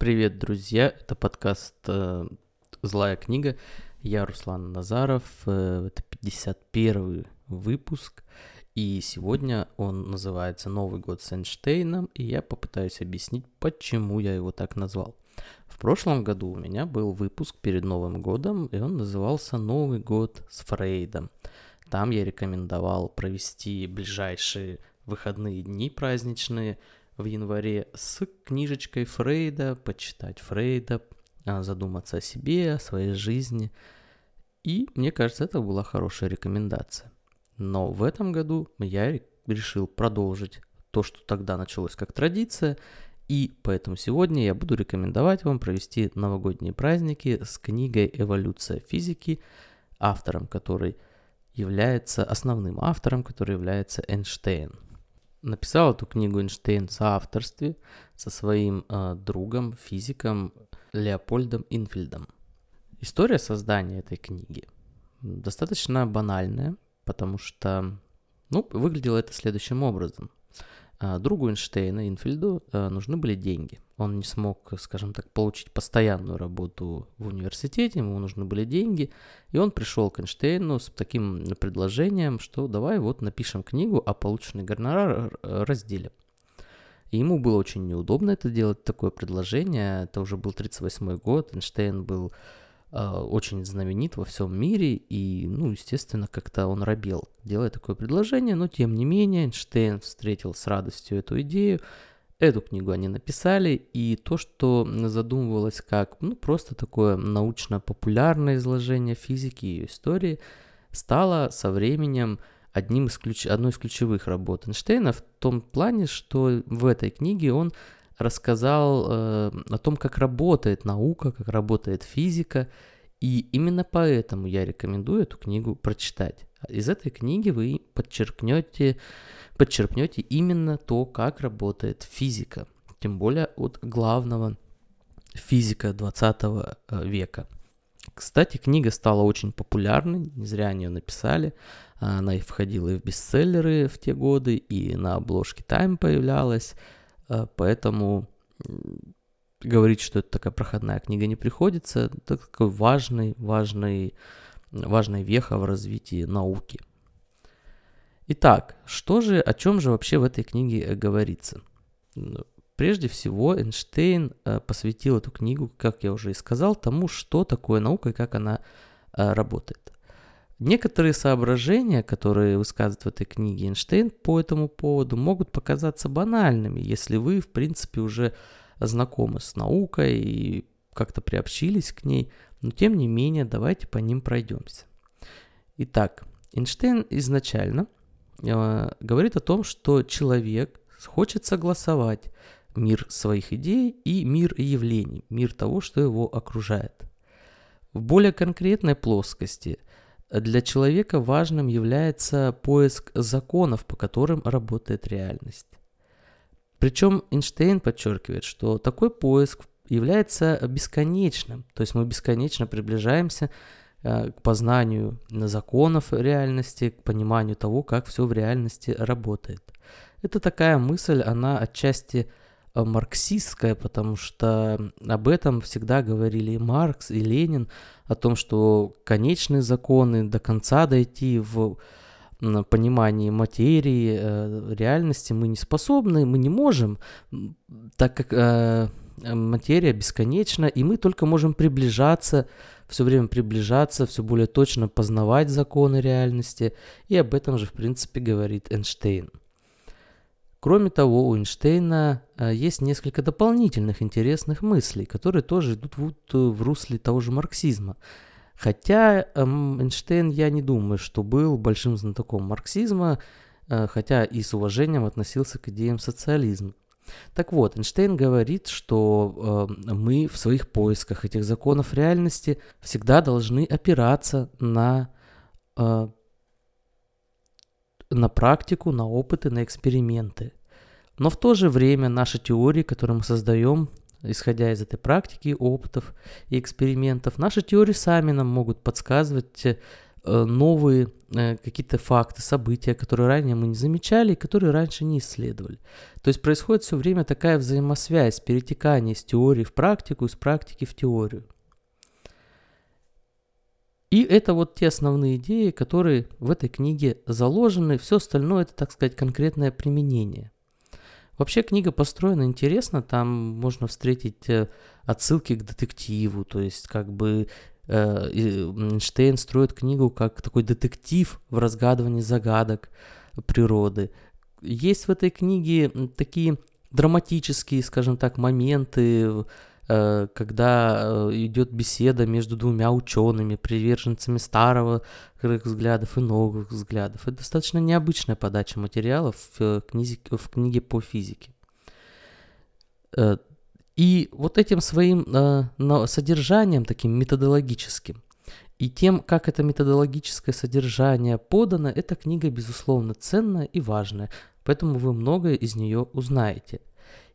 Привет, друзья! Это подкаст э, «Злая книга». Я Руслан Назаров. Э, это 51 выпуск. И сегодня он называется «Новый год с Эйнштейном», и я попытаюсь объяснить, почему я его так назвал. В прошлом году у меня был выпуск перед Новым годом, и он назывался «Новый год с Фрейдом». Там я рекомендовал провести ближайшие выходные дни праздничные – в январе с книжечкой Фрейда, почитать Фрейда, а, задуматься о себе, о своей жизни. И мне кажется, это была хорошая рекомендация. Но в этом году я решил продолжить то, что тогда началось как традиция, и поэтому сегодня я буду рекомендовать вам провести новогодние праздники с книгой «Эволюция физики», автором которой является, основным автором, который является Эйнштейн – Написал эту книгу Эйнштейн в соавторстве со своим э, другом, физиком Леопольдом Инфельдом. История создания этой книги достаточно банальная, потому что, ну, выглядело это следующим образом. А, другу Эйнштейна, Инфельду, э, нужны были деньги. Он не смог, скажем так, получить постоянную работу в университете, ему нужны были деньги, и он пришел к Эйнштейну с таким предложением, что давай вот напишем книгу, а полученный гонорар разделим. И ему было очень неудобно это делать, такое предложение. Это уже был 38 год, Эйнштейн был очень знаменит во всем мире, и, ну, естественно, как-то он робел, делая такое предложение, но тем не менее Эйнштейн встретил с радостью эту идею, эту книгу они написали, и то, что задумывалось как, ну, просто такое научно-популярное изложение физики и ее истории, стало со временем одним из ключ... одной из ключевых работ Эйнштейна в том плане, что в этой книге он рассказал э, о том, как работает наука, как работает физика, и именно поэтому я рекомендую эту книгу прочитать. Из этой книги вы подчеркнете, подчеркнете именно то, как работает физика, тем более от главного физика 20 э, века. Кстати, книга стала очень популярной, не зря они ее написали. Она и входила и в бестселлеры в те годы, и на обложке Time появлялась. Э, поэтому говорить, что это такая проходная книга не приходится. Это такой важный, важный, важная веха в развитии науки. Итак, что же, о чем же вообще в этой книге э, говорится? Прежде всего, Эйнштейн э, посвятил эту книгу, как я уже и сказал, тому, что такое наука и как она работает. Некоторые соображения, которые высказывает в этой книге Эйнштейн по этому поводу, могут показаться банальными, если вы, в принципе, уже знакомы с наукой и как-то приобщились к ней, но тем не менее давайте по ним пройдемся. Итак, Эйнштейн изначально э, говорит о том, что человек хочет согласовать мир своих идей и мир явлений, мир того, что его окружает. В более конкретной плоскости – для человека важным является поиск законов, по которым работает реальность. Причем Эйнштейн подчеркивает, что такой поиск является бесконечным, то есть мы бесконечно приближаемся э, к познанию законов реальности, к пониманию того, как все в реальности работает. Это такая мысль, она отчасти марксистская, потому что об этом всегда говорили и Маркс, и Ленин, о том, что конечные законы до конца дойти в понимании материи, э, реальности мы не способны, мы не можем, так как э, материя бесконечна, и мы только можем приближаться, все время приближаться, все более точно познавать законы реальности, и об этом же, в принципе, говорит Эйнштейн. Кроме того, у Эйнштейна э, есть несколько дополнительных интересных мыслей, которые тоже идут в, в русле того же марксизма. Хотя эм, Эйнштейн, я не думаю, что был большим знатоком марксизма, э, хотя и с уважением относился к идеям социализма. Так вот, Эйнштейн говорит, что э, мы в своих поисках этих законов реальности всегда должны опираться на э, на практику, на опыты, на эксперименты. Но в то же время наши теории, которые мы создаем, исходя из этой практики, опытов и экспериментов, наши теории сами нам могут подсказывать э, новые э, какие-то факты, события, которые ранее мы не замечали, которые раньше не исследовали. То есть происходит все время такая взаимосвязь, перетекание из теории в практику, из практики в теорию. И это вот те основные идеи, которые в этой книге заложены. Все остальное это, так сказать, конкретное применение. Вообще книга построена интересно, там можно встретить э, отсылки к детективу, то есть как бы э, Эйнштейн строит книгу как такой детектив в разгадывании загадок природы. Есть в этой книге такие драматические, скажем так, моменты, когда э, идет беседа между двумя учеными, приверженцами старого взглядов и новых взглядов. Это достаточно необычная подача материалов в э, книге, в книге по физике. И вот этим своим содержанием, таким методологическим, и тем, как это методологическое содержание подано, эта книга, безусловно, ценная и важная, поэтому вы многое из нее узнаете –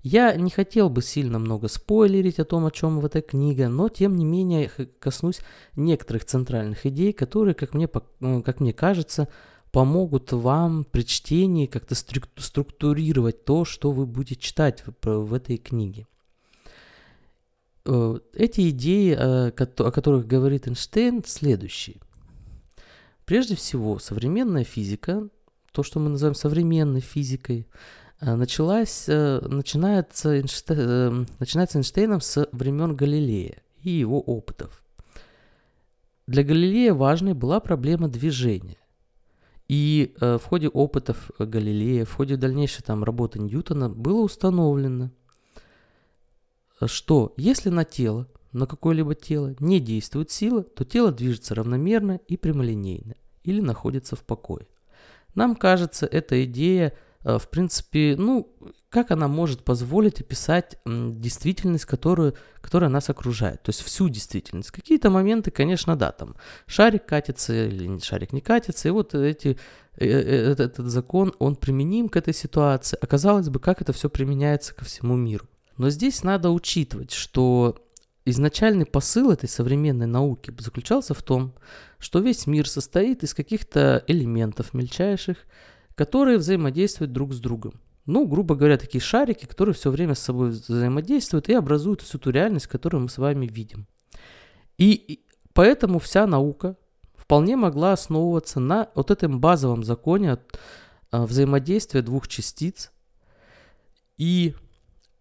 я не хотел бы сильно много спойлерить о том, о чем в этой книге, но тем не менее коснусь некоторых центральных идей, которые, как мне, ну, как мне кажется, помогут вам при чтении как-то структурировать то, что вы будете читать в, этой книге. Э, эти идеи, э, о которых говорит Эйнштейн, следующие. Прежде всего, современная физика, то, что мы называем современной физикой, началась, э, начинается, Эйнштейн, э, начинается Эйнштейном с времен Галилея и его опытов. Для Галилея важной была проблема движения. И в ходе опытов Галилея, в ходе дальнейшей там работы Ньютона было установлено, что если на тело, на какое-либо тело не действует сила, то тело движется равномерно и прямолинейно или находится в покое. Нам кажется, эта идея Э, в принципе, ну, как она может позволить описать действительность, которую, которая нас окружает, то есть всю действительность. Какие-то моменты, конечно, да, там шарик катится или шарик не катится, и вот эти, э, э, этот, этот закон, он применим к этой ситуации. Оказалось бы, как это все применяется ко всему миру. Но здесь надо учитывать, что изначальный посыл этой современной науки заключался в том, что весь мир состоит из каких-то элементов мельчайших, которые взаимодействуют друг с другом. Ну, грубо говоря, такие шарики, которые все время с собой взаимодействуют и образуют всю ту реальность, которую мы с вами видим. И поэтому вся наука вполне могла основываться на вот этом базовом законе а, взаимодействия двух частиц. И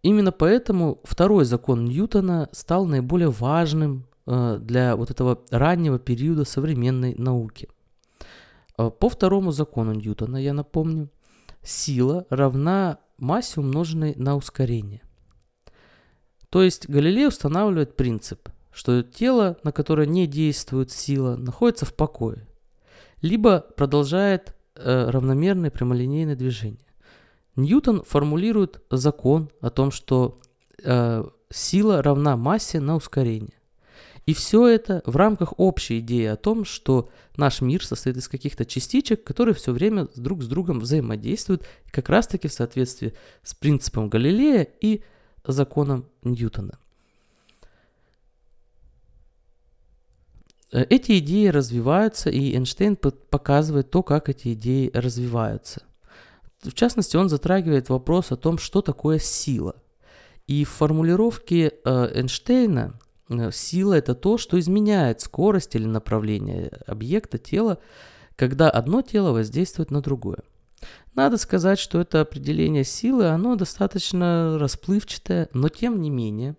именно поэтому второй закон Ньютона стал наиболее важным а, для вот этого раннего периода современной науки. Э, по второму закону Ньютона, я напомню, сила равна массе, умноженной на ускорение. То есть Галилей устанавливает принцип, что тело, на которое не действует сила, находится в покое, либо продолжает э, равномерное прямолинейное движение. Ньютон формулирует закон о том, что э, сила равна массе на ускорение. И все это в рамках общей идеи о том, что наш мир состоит из каких-то частичек, которые все время друг с другом взаимодействуют, как раз-таки в соответствии с принципом Галилея и законом Ньютона. Э, эти идеи развиваются, и Эйнштейн показывает то, как эти идеи развиваются. В частности, он затрагивает вопрос о том, что такое сила. И в формулировке э, Эйнштейна сила это то, что изменяет скорость или направление объекта тела, когда одно тело воздействует на другое. Надо сказать, что это определение силы, оно достаточно расплывчатое, но тем не менее,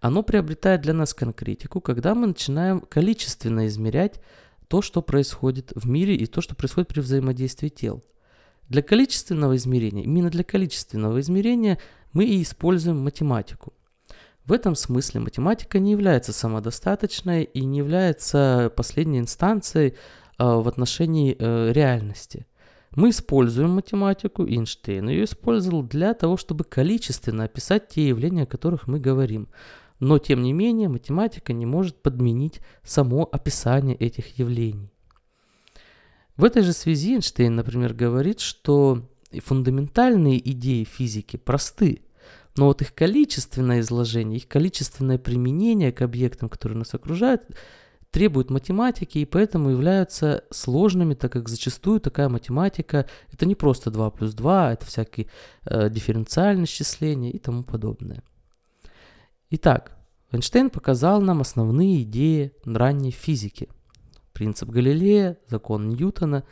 оно приобретает для нас конкретику, когда мы начинаем количественно измерять то, что происходит в мире и то, что происходит при взаимодействии тел. Для количественного измерения, именно для количественного измерения мы и используем математику. В этом смысле математика не является самодостаточной и не является последней инстанцией э, в отношении э, реальности. Мы используем математику, Эйнштейн ее использовал для того, чтобы количественно описать те явления, о которых мы говорим. Но, тем не менее, математика не может подменить само описание этих явлений. В этой же связи Эйнштейн, например, говорит, что фундаментальные идеи физики просты – но вот их количественное изложение, их количественное применение к объектам, которые нас окружают, требуют математики и поэтому являются сложными, так как зачастую такая математика это не просто 2 плюс 2, это всякие э, дифференциальные исчисления и тому подобное. Итак, Эйнштейн показал нам основные идеи ранней физики. Принцип Галилея, закон Ньютона,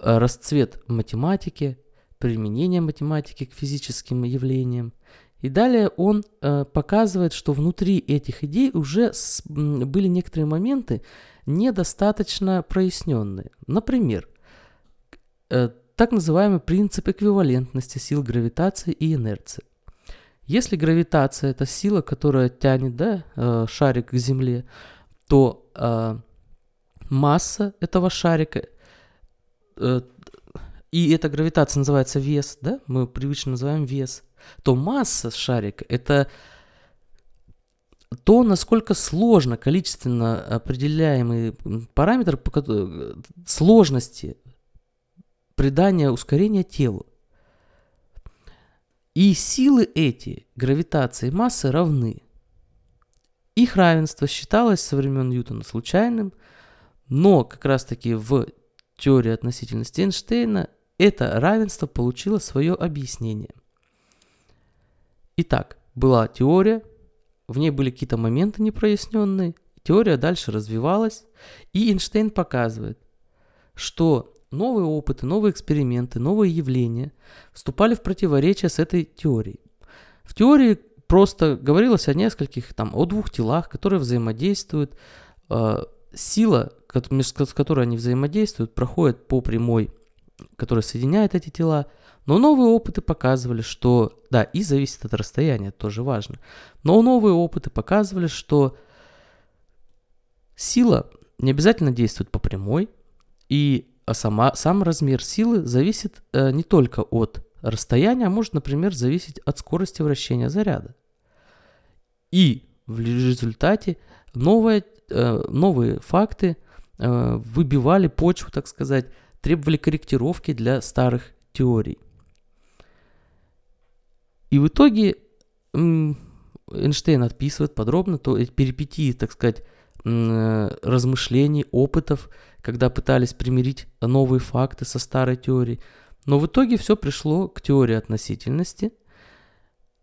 э, расцвет математики, применение математики к физическим явлениям. И далее он э, показывает, что внутри этих идей уже с, были некоторые моменты недостаточно проясненные. Например, э, так называемый принцип эквивалентности сил гравитации и инерции. Если гравитация это сила, которая тянет да, э, шарик к Земле, то э, масса этого шарика э, и эта гравитация называется вес, да, мы привычно называем вес, то масса шарика – это то, насколько сложно количественно определяемый параметр сложности придания ускорения телу. И силы эти, гравитации и массы, равны. Их равенство считалось со времен Ньютона случайным, но как раз таки в теории относительности Эйнштейна это равенство получило свое объяснение. Итак, была теория, в ней были какие-то моменты непроясненные, теория дальше развивалась, и Эйнштейн показывает, что новые опыты, новые эксперименты, новые явления вступали в противоречие с этой теорией. В теории просто говорилось о нескольких, там, о двух телах, которые взаимодействуют. Э, сила, с которой они взаимодействуют, проходит по прямой который соединяет эти тела. Но новые опыты показывали, что, да, и зависит от расстояния, это тоже важно. Но новые опыты показывали, что сила не обязательно действует по прямой, и а сама, сам размер силы зависит э, не только от расстояния, а может, например, зависеть от скорости вращения заряда. И в результате новые, э, новые факты э, выбивали почву, так сказать, требовали корректировки для старых теорий. И в итоге Эйнштейн отписывает подробно то эти перипетии, так сказать, размышлений, опытов, когда пытались примирить новые факты со старой теорией. Но в итоге все пришло к теории относительности,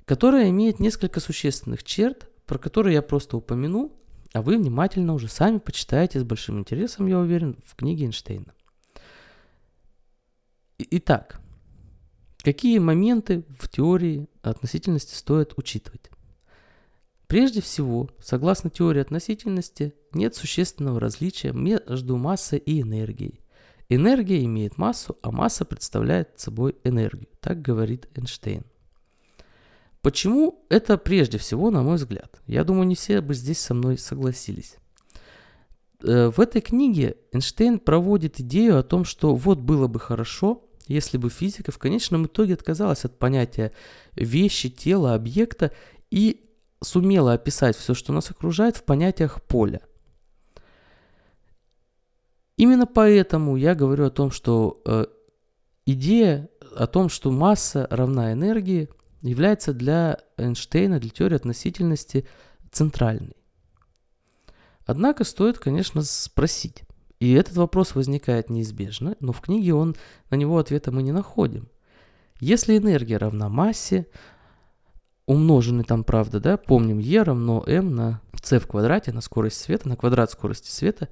которая имеет несколько существенных черт, про которые я просто упомяну, а вы внимательно уже сами почитаете с большим интересом, я уверен, в книге Эйнштейна. Итак, какие моменты в теории относительности стоит учитывать? Прежде всего, согласно теории относительности, нет существенного различия между массой и энергией. Энергия имеет массу, а масса представляет собой энергию. Так говорит Эйнштейн. Почему это прежде всего, на мой взгляд? Я думаю, не все бы здесь со мной согласились. Э, в этой книге Эйнштейн проводит идею о том, что вот было бы хорошо, если бы физика в конечном итоге отказалась от понятия вещи, тела, объекта и сумела описать все, что нас окружает, в понятиях поля. Именно поэтому я говорю о том, что э, идея о том, что масса равна энергии, является для Эйнштейна, для теории относительности центральной. Однако стоит, конечно, спросить, и этот вопрос возникает неизбежно, но в книге он, на него ответа мы не находим. Если энергия равна массе, умноженный там, правда, да, помним, E равно m на c в квадрате, на скорость света, на квадрат скорости света,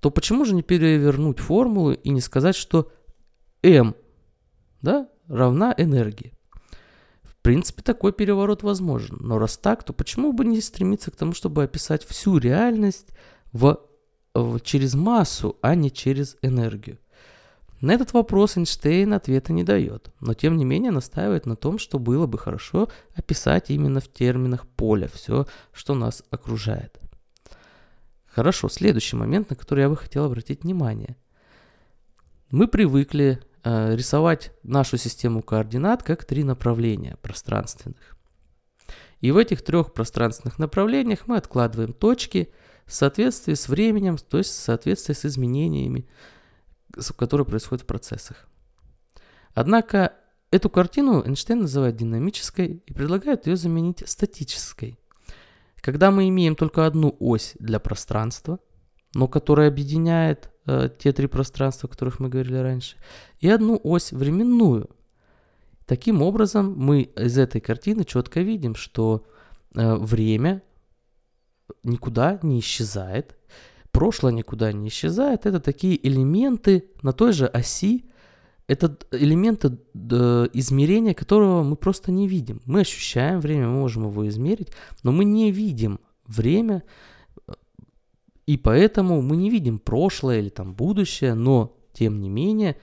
то почему же не перевернуть формулу и не сказать, что m, да, равна энергии? В принципе, такой переворот возможен. Но раз так, то почему бы не стремиться к тому, чтобы описать всю реальность в через массу, а не через энергию. На этот вопрос Эйнштейн ответа не дает, но тем не менее настаивает на том, что было бы хорошо описать именно в терминах поля все, что нас окружает. Хорошо, следующий момент, на который я бы хотел обратить внимание. Мы привыкли э, рисовать нашу систему координат как три направления пространственных. И в этих трех пространственных направлениях мы откладываем точки – в соответствии с временем, то есть в соответствии с изменениями, которые происходят в процессах. Однако эту картину Эйнштейн называет динамической и предлагает ее заменить статической. Когда мы имеем только одну ось для пространства, но которая объединяет э, те три пространства, о которых мы говорили раньше, и одну ось временную. Таким образом, мы из этой картины четко видим, что э, время никуда не исчезает, прошлое никуда не исчезает. Это такие элементы на той же оси, это элементы измерения, которого мы просто не видим. Мы ощущаем время, мы можем его измерить, но мы не видим время, и поэтому мы не видим прошлое или там будущее, но тем не менее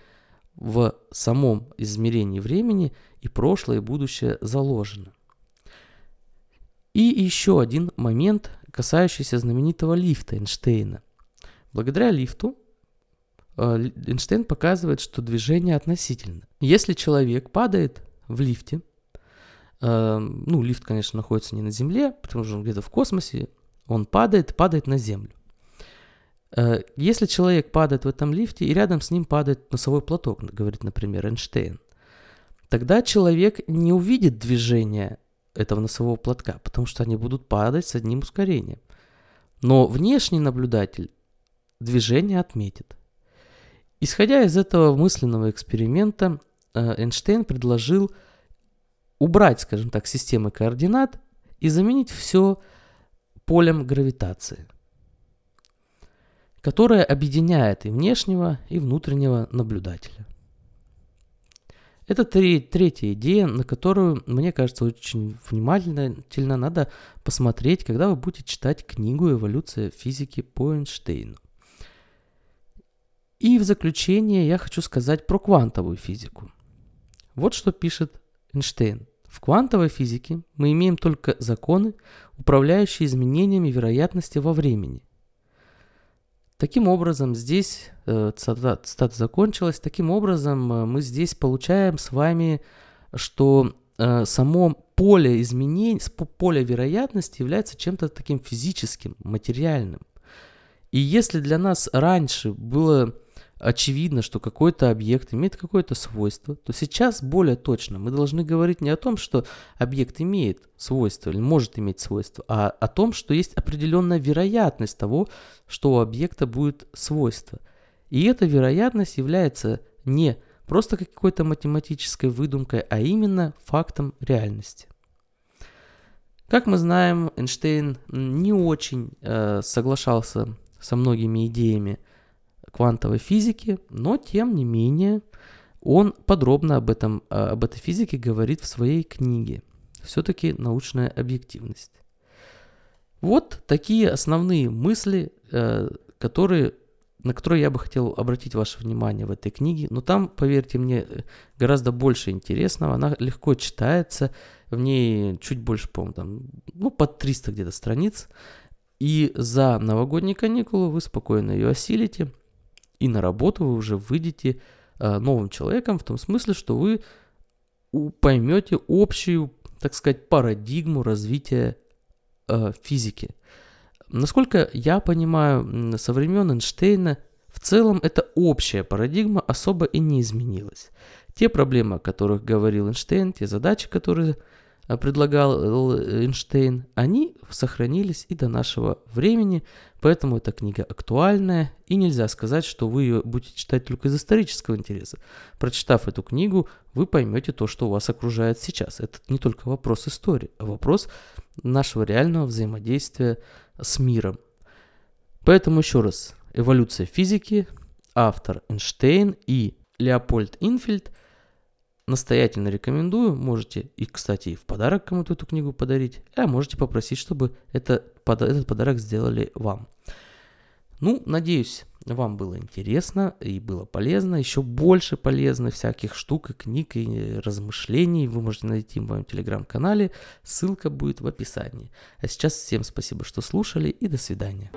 в самом измерении времени и прошлое, и будущее заложено. И еще один момент, касающийся знаменитого лифта Эйнштейна. Благодаря лифту э, Эйнштейн показывает, что движение относительно. Если человек падает в лифте, э, ну, лифт, конечно, находится не на Земле, потому что он где-то в космосе, он падает, падает на Землю. Э, если человек падает в этом лифте, и рядом с ним падает носовой платок, говорит, например, Эйнштейн, тогда человек не увидит движения этого носового платка, потому что они будут падать с одним ускорением. Но внешний наблюдатель движение отметит. Исходя из этого мысленного эксперимента, э, Эйнштейн предложил убрать, скажем так, системы координат и заменить все полем гравитации, которое объединяет и внешнего, и внутреннего наблюдателя. Это три, третья идея, на которую, мне кажется, очень внимательно надо посмотреть, когда вы будете читать книгу «Эволюция физики» по Эйнштейну. И в заключение я хочу сказать про квантовую физику. Вот что пишет Эйнштейн. В квантовой физике мы имеем только законы, управляющие изменениями вероятности во времени. Таким образом, здесь, э, цитата, закончилась, таким образом э, мы здесь получаем с вами, что э, само поле изменений, поле вероятности является чем-то таким физическим, материальным. И если для нас раньше было очевидно, что какой-то объект имеет какое-то свойство, то сейчас более точно мы должны говорить не о том, что объект имеет свойство или может иметь свойство, а о том, что есть определенная вероятность того, что у объекта будет свойство. И эта вероятность является не просто какой-то математической выдумкой, а именно фактом реальности. Как мы знаем, Эйнштейн не очень э, соглашался со многими идеями квантовой физики, но тем не менее он подробно об, этом, а, об этой физике говорит в своей книге. Все-таки научная объективность. Вот такие основные мысли, э, которые, на которые я бы хотел обратить ваше внимание в этой книге. Но там, поверьте мне, гораздо больше интересного. Она легко читается, в ней чуть больше, по-моему, там, ну, под 300 где-то страниц. И за новогодние каникулы вы спокойно ее осилите – и на работу вы уже выйдете э, новым человеком в том смысле, что вы поймете общую, так сказать, парадигму развития э, физики. Насколько я понимаю, со времен Эйнштейна в целом эта общая парадигма особо и не изменилась. Те проблемы, о которых говорил Эйнштейн, те задачи, которые предлагал э, Эйнштейн, они сохранились и до нашего времени, поэтому эта книга актуальная, и нельзя сказать, что вы ее будете читать только из исторического интереса. Прочитав эту книгу, вы поймете то, что вас окружает сейчас. Это не только вопрос истории, а вопрос нашего реального взаимодействия с миром. Поэтому еще раз, эволюция физики, автор Эйнштейн и Леопольд Инфельд – настоятельно рекомендую. Можете и, кстати, в подарок кому-то эту книгу подарить, а можете попросить, чтобы это, этот подарок сделали вам. Ну, надеюсь, вам было интересно и было полезно. Еще больше полезно всяких штук и книг и размышлений вы можете найти в моем телеграм-канале. Ссылка будет в описании. А сейчас всем спасибо, что слушали и до свидания.